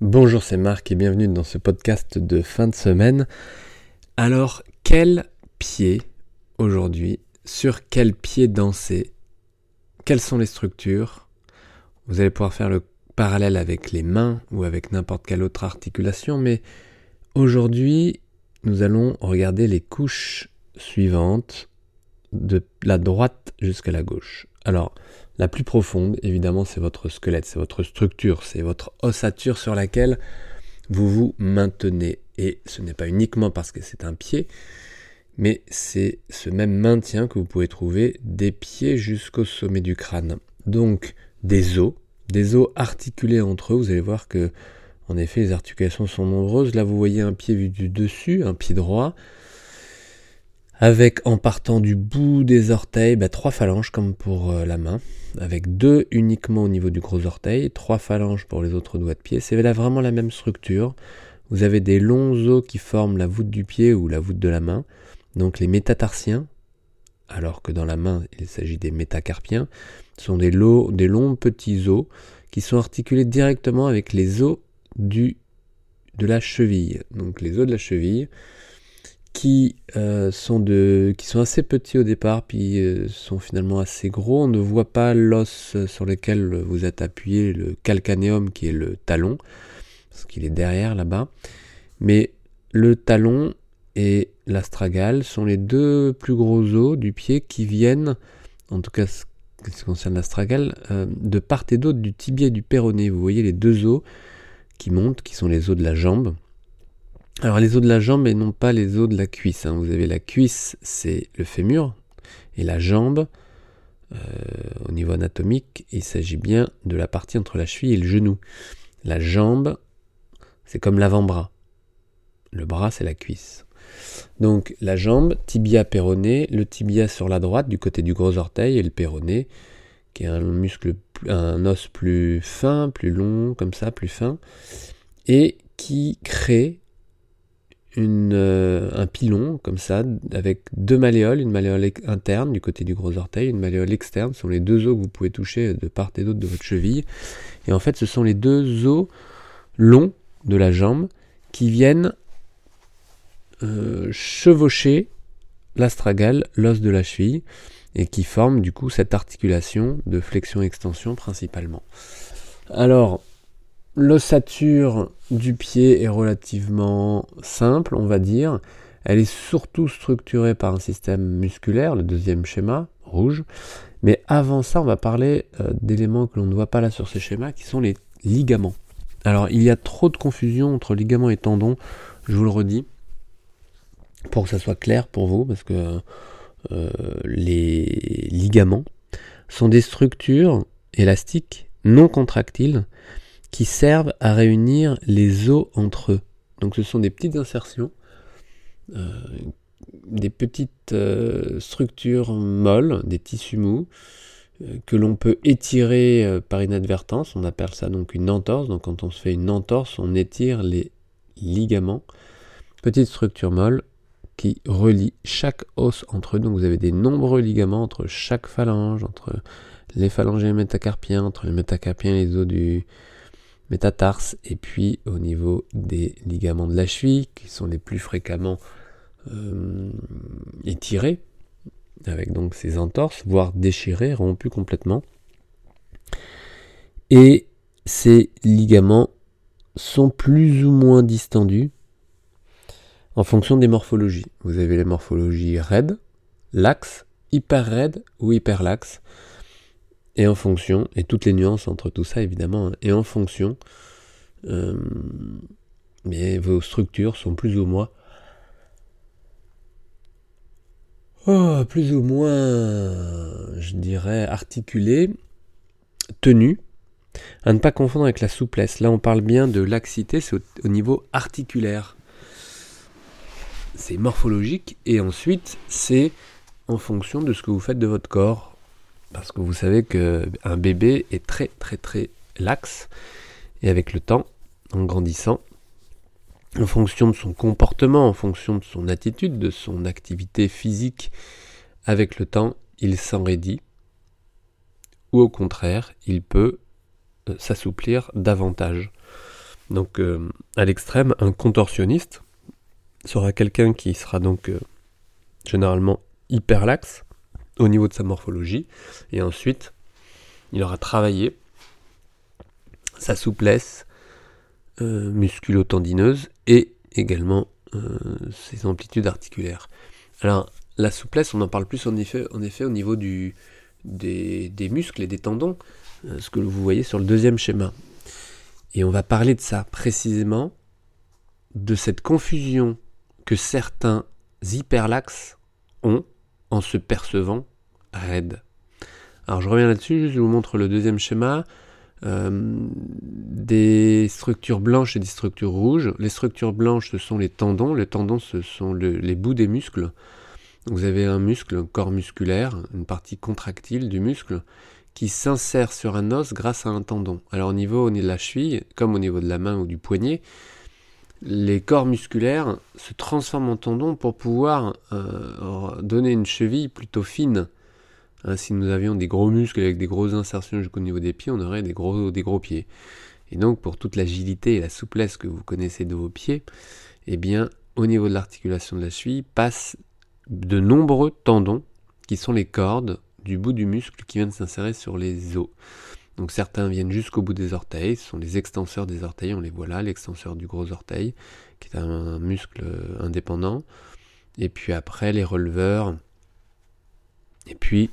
Bonjour, c'est Marc et bienvenue dans ce podcast de fin de semaine. Alors, quel pied aujourd'hui Sur quel pied danser Quelles sont les structures? Vous allez pouvoir faire le parallèle avec les mains ou avec n'importe quelle autre articulation, mais aujourd'hui, nous allons regarder les couches suivantes de la droite jusqu'à la gauche. Alors, la plus profonde, évidemment, c'est votre squelette, c'est votre structure, c'est votre ossature sur laquelle vous vous maintenez. Et ce n'est pas uniquement parce que c'est un pied, mais c'est ce même maintien que vous pouvez trouver des pieds jusqu'au sommet du crâne. Donc des os, des os articulés entre eux. Vous allez voir que, en effet, les articulations sont nombreuses. Là, vous voyez un pied vu du dessus, un pied droit avec en partant du bout des orteils, bah, trois phalanges comme pour euh, la main, avec deux uniquement au niveau du gros orteil, trois phalanges pour les autres doigts de pied. C'est là vraiment la même structure. Vous avez des longs os qui forment la voûte du pied ou la voûte de la main, donc les métatarsiens, alors que dans la main il s'agit des métacarpiens, sont des, des longs petits os qui sont articulés directement avec les os du, de la cheville. Donc les os de la cheville qui, euh, qui sont assez petits au départ, puis euh, sont finalement assez gros. On ne voit pas l'os sur lequel vous êtes appuyé, le calcanéum qui est le talon, parce qu'il est derrière là-bas. Mais le talon et l'astragale sont les deux plus gros os du pied qui viennent, en tout cas ce qui concerne l'astragale, euh, de part et d'autre du tibia et du péroné. Vous voyez les deux os qui montent, qui sont les os de la jambe. Alors les os de la jambe et non pas les os de la cuisse. Hein. Vous avez la cuisse, c'est le fémur, et la jambe, euh, au niveau anatomique, il s'agit bien de la partie entre la cheville et le genou. La jambe, c'est comme l'avant-bras. Le bras, c'est la cuisse. Donc la jambe, tibia péroné, le tibia sur la droite du côté du gros orteil et le péroné, qui est un muscle, un os plus fin, plus long, comme ça, plus fin, et qui crée euh, un pilon comme ça, avec deux malléoles, une malléole interne du côté du gros orteil, une malléole externe, ce sont les deux os que vous pouvez toucher de part et d'autre de votre cheville. Et en fait, ce sont les deux os longs de la jambe qui viennent euh, chevaucher l'astragale, l'os de la cheville, et qui forment du coup cette articulation de flexion-extension principalement. Alors, L'ossature du pied est relativement simple, on va dire. Elle est surtout structurée par un système musculaire, le deuxième schéma, rouge. Mais avant ça, on va parler euh, d'éléments que l'on ne voit pas là sur ces schémas, qui sont les ligaments. Alors, il y a trop de confusion entre ligaments et tendons, je vous le redis, pour que ça soit clair pour vous, parce que euh, les ligaments sont des structures élastiques non contractiles qui servent à réunir les os entre eux. Donc ce sont des petites insertions, euh, des petites euh, structures molles, des tissus mous, euh, que l'on peut étirer par inadvertance. On appelle ça donc une entorse. Donc quand on se fait une entorse, on étire les ligaments. Petites structures molles qui relient chaque os entre eux. Donc vous avez des nombreux ligaments entre chaque phalange, entre les phalanges et les métacarpiens, entre les métacarpiens et les os du, métatarse et puis au niveau des ligaments de la cheville qui sont les plus fréquemment euh, étirés avec donc ces entorses, voire déchirés, rompus complètement. Et ces ligaments sont plus ou moins distendus en fonction des morphologies. Vous avez les morphologies raides, laxes, hyper raides ou hyper laxes et en fonction, et toutes les nuances entre tout ça évidemment, hein, et en fonction, euh, mais vos structures sont plus ou moins oh, plus ou moins, je dirais, articulées, tenues, à ne pas confondre avec la souplesse. Là, on parle bien de laxité, c'est au niveau articulaire. C'est morphologique, et ensuite, c'est en fonction de ce que vous faites de votre corps, parce que vous savez qu'un bébé est très très très laxe. Et avec le temps, en grandissant, en fonction de son comportement, en fonction de son attitude, de son activité physique, avec le temps, il s'enraidit. Ou au contraire, il peut euh, s'assouplir davantage. Donc euh, à l'extrême, un contorsionniste sera quelqu'un qui sera donc euh, généralement hyperlaxe au niveau de sa morphologie, et ensuite il aura travaillé sa souplesse euh, musculo-tendineuse et également ses amplitudes articulaires. Alors la souplesse, on en parle plus en effet, en effet au niveau du, des, des muscles et des tendons, ce que vous voyez sur le deuxième schéma. Et on va parler de ça précisément, de cette confusion que certains hyperlaxes ont en se percevant raides. Alors je reviens là-dessus, je vous montre le deuxième schéma. Euh, des structures blanches et des structures rouges. Les structures blanches, ce sont les tendons. Les tendons, ce sont les bouts des muscles. Vous avez un muscle, un corps musculaire, une partie contractile du muscle, qui s'insère sur un os grâce à un tendon. Alors au niveau, de la cheville, comme au niveau de la main ou du poignet, les corps musculaires se transforment en tendons pour pouvoir euh, donner une cheville plutôt fine. Hein, si nous avions des gros muscles avec des grosses insertions jusqu'au niveau des pieds, on aurait des gros, des gros pieds. Et donc pour toute l'agilité et la souplesse que vous connaissez de vos pieds, eh bien au niveau de l'articulation de la cheville passent de nombreux tendons qui sont les cordes du bout du muscle qui vient de s'insérer sur les os. Donc certains viennent jusqu'au bout des orteils, ce sont les extenseurs des orteils, on les voit là, l'extenseur du gros orteil, qui est un muscle indépendant. Et puis après les releveurs. Et puis,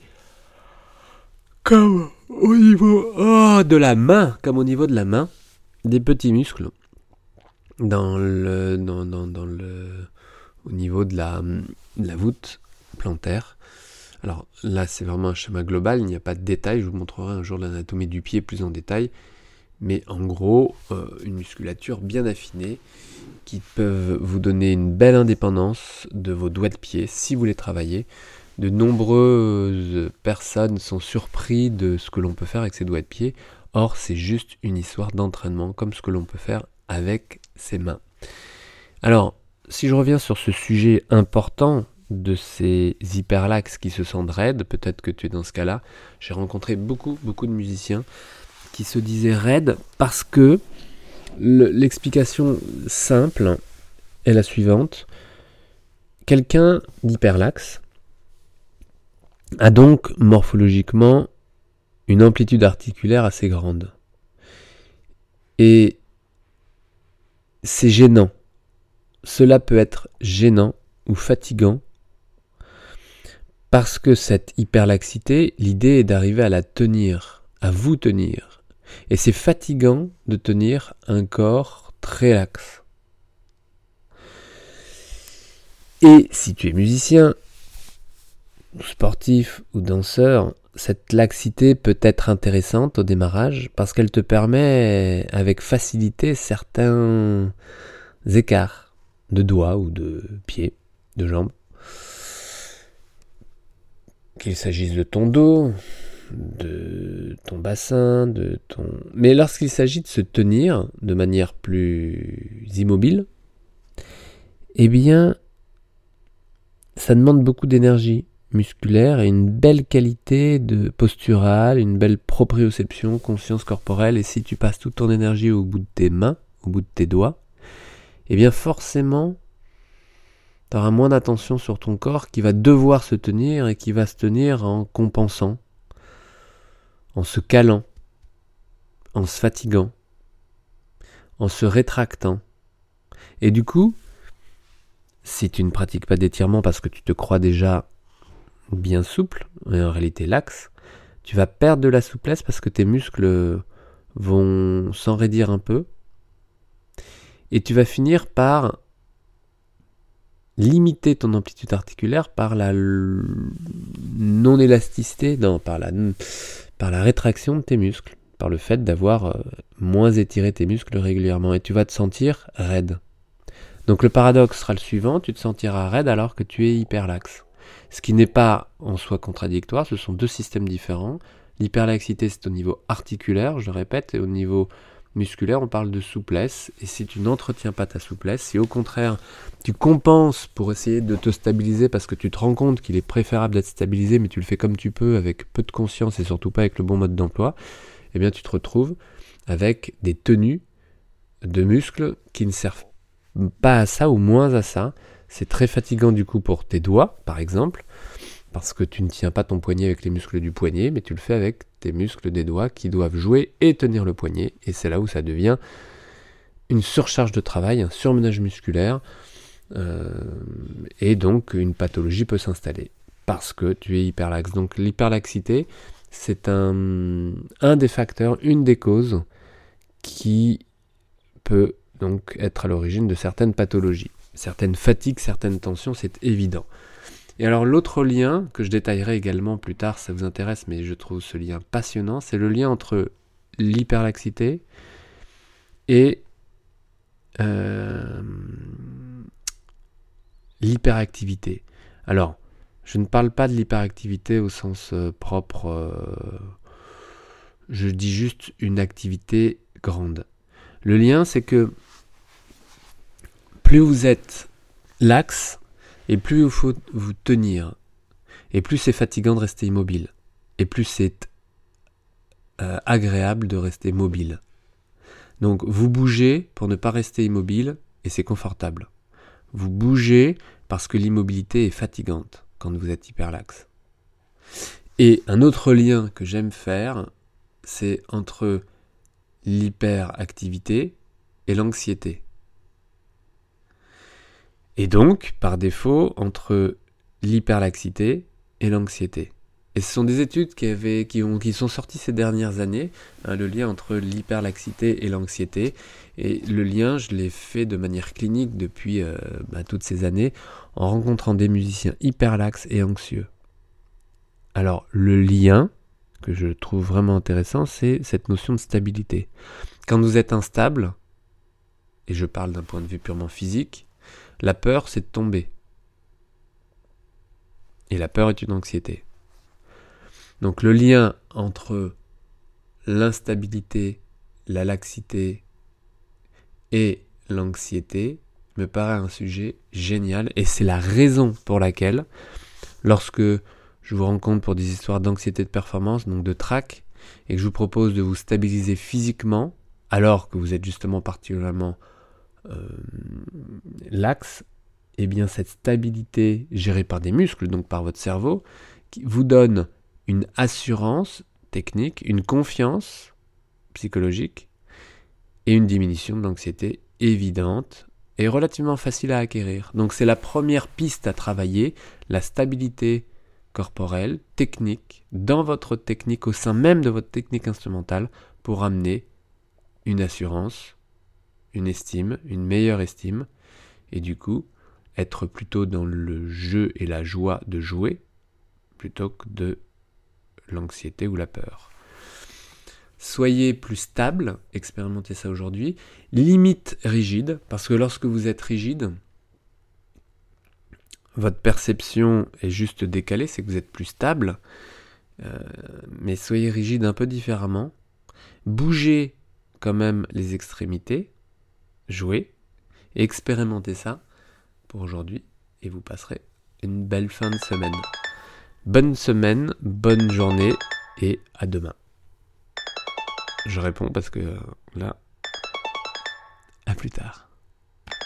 comme au niveau oh, de la main, comme au niveau de la main, des petits muscles dans le, dans, dans, le, au niveau de la, de la voûte plantaire alors là, c'est vraiment un schéma global, il n'y a pas de détails, je vous montrerai un jour l'anatomie du pied plus en détail, mais en gros, euh, une musculature bien affinée qui peut vous donner une belle indépendance de vos doigts de pied si vous les travaillez. De nombreuses personnes sont surpris de ce que l'on peut faire avec ses doigts de pied. Or, c'est juste une histoire d'entraînement, comme ce que l'on peut faire avec ses mains. Alors, si je reviens sur ce sujet important de ces hyperlaxes qui se sentent raides, peut-être que tu es dans ce cas-là. J'ai rencontré beaucoup, beaucoup de musiciens qui se disaient raides parce que l'explication simple est la suivante. Quelqu'un d'hyperlaxe a donc morphologiquement une amplitude articulaire assez grande. Et c'est gênant. Cela peut être gênant ou fatigant parce que cette hyperlaxité, l'idée est d'arriver à la tenir, à vous tenir. Et c'est fatigant de tenir un corps très laxe. Et si tu es musicien, sportif ou danseur, cette laxité peut être intéressante au démarrage parce qu'elle te permet avec facilité certains écarts de doigts ou de pieds, de jambes qu'il s'agisse de ton dos, de ton bassin, de ton... Mais lorsqu'il s'agit de se tenir de manière plus immobile, eh bien, ça demande beaucoup d'énergie musculaire et une belle qualité de posturale, une belle proprioception, conscience corporelle. Et si tu passes toute ton énergie au bout de tes mains, au bout de tes doigts, eh bien forcément, tu auras moins d'attention sur ton corps qui va devoir se tenir et qui va se tenir en compensant, en se calant, en se fatiguant, en se rétractant. Et du coup, si tu ne pratiques pas d'étirement parce que tu te crois déjà bien souple, et en réalité laxe, tu vas perdre de la souplesse parce que tes muscles vont s'enraidir un peu, et tu vas finir par limiter ton amplitude articulaire par la non-élasticité, non, par la, par la rétraction de tes muscles, par le fait d'avoir euh, moins étiré tes muscles régulièrement, et tu vas te sentir raide. Donc le paradoxe sera le suivant, tu te sentiras raide alors que tu es hyperlaxe. Ce qui n'est pas en soi contradictoire, ce sont deux systèmes différents. L'hyperlaxité c'est au niveau articulaire, je le répète, et au niveau musculaire, on parle de souplesse. Et si tu n'entretiens pas ta souplesse, si au contraire tu compenses pour essayer de te stabiliser parce que tu te rends compte qu'il est préférable d'être stabilisé, mais tu le fais comme tu peux, avec peu de conscience et surtout pas avec le bon mode d'emploi, eh bien tu te retrouves avec des tenues de muscles qui ne servent pas à ça ou moins à ça. C'est très fatigant du coup pour tes doigts, par exemple, parce que tu ne tiens pas ton poignet avec les muscles du poignet, mais tu le fais avec tes muscles des doigts qui doivent jouer et tenir le poignet. Et c'est là où ça devient une surcharge de travail, un surmenage musculaire, euh, et donc une pathologie peut s'installer parce que tu es hyperlaxe. Donc l'hyperlaxité, c'est un, un des facteurs, une des causes qui peut donc être à l'origine de certaines pathologies. Certaines fatigues, certaines tensions, c'est évident. Et alors l'autre lien, que je détaillerai également plus tard, ça vous intéresse, mais je trouve ce lien passionnant, c'est le lien entre l'hyperlaxité et euh, l'hyperactivité. Alors, je ne parle pas de l'hyperactivité au sens euh, propre, euh, je dis juste une activité grande. Le lien, c'est que plus vous êtes lax, et plus il faut vous tenir, et plus c'est fatigant de rester immobile, et plus c'est euh, agréable de rester mobile. Donc vous bougez pour ne pas rester immobile, et c'est confortable. Vous bougez parce que l'immobilité est fatigante quand vous êtes hyperlaxe. Et un autre lien que j'aime faire, c'est entre l'hyperactivité et l'anxiété. Et donc, par défaut, entre l'hyperlaxité et l'anxiété. Et ce sont des études qui, ont, qui sont sorties ces dernières années, hein, le lien entre l'hyperlaxité et l'anxiété. Et le lien, je l'ai fait de manière clinique depuis euh, bah, toutes ces années, en rencontrant des musiciens hyperlaxes et anxieux. Alors, le lien, que je trouve vraiment intéressant, c'est cette notion de stabilité. Quand vous êtes instable, et je parle d'un point de vue purement physique, la peur, c'est de tomber. Et la peur est une anxiété. Donc le lien entre l'instabilité, la laxité et l'anxiété me paraît un sujet génial et c'est la raison pour laquelle lorsque je vous rencontre pour des histoires d'anxiété de performance, donc de trac, et que je vous propose de vous stabiliser physiquement, alors que vous êtes justement particulièrement laxe, eh bien cette stabilité gérée par des muscles, donc par votre cerveau, qui vous donne une assurance technique, une confiance psychologique et une diminution de l'anxiété évidente et relativement facile à acquérir. Donc c'est la première piste à travailler, la stabilité corporelle, technique, dans votre technique, au sein même de votre technique instrumentale, pour amener une assurance, une estime, une meilleure estime, et du coup être plutôt dans le jeu et la joie de jouer, plutôt que de l'anxiété ou la peur. Soyez plus stable, expérimentez ça aujourd'hui. Limite rigide, parce que lorsque vous êtes rigide, votre perception est juste décalée, c'est que vous êtes plus stable. Euh, mais soyez rigide un peu différemment. Bougez quand même les extrémités. Jouez. expérimentez ça pour aujourd'hui. Et vous passerez une belle fin de semaine. Bonne semaine, bonne journée et à demain. Je réponds parce que là, à plus tard.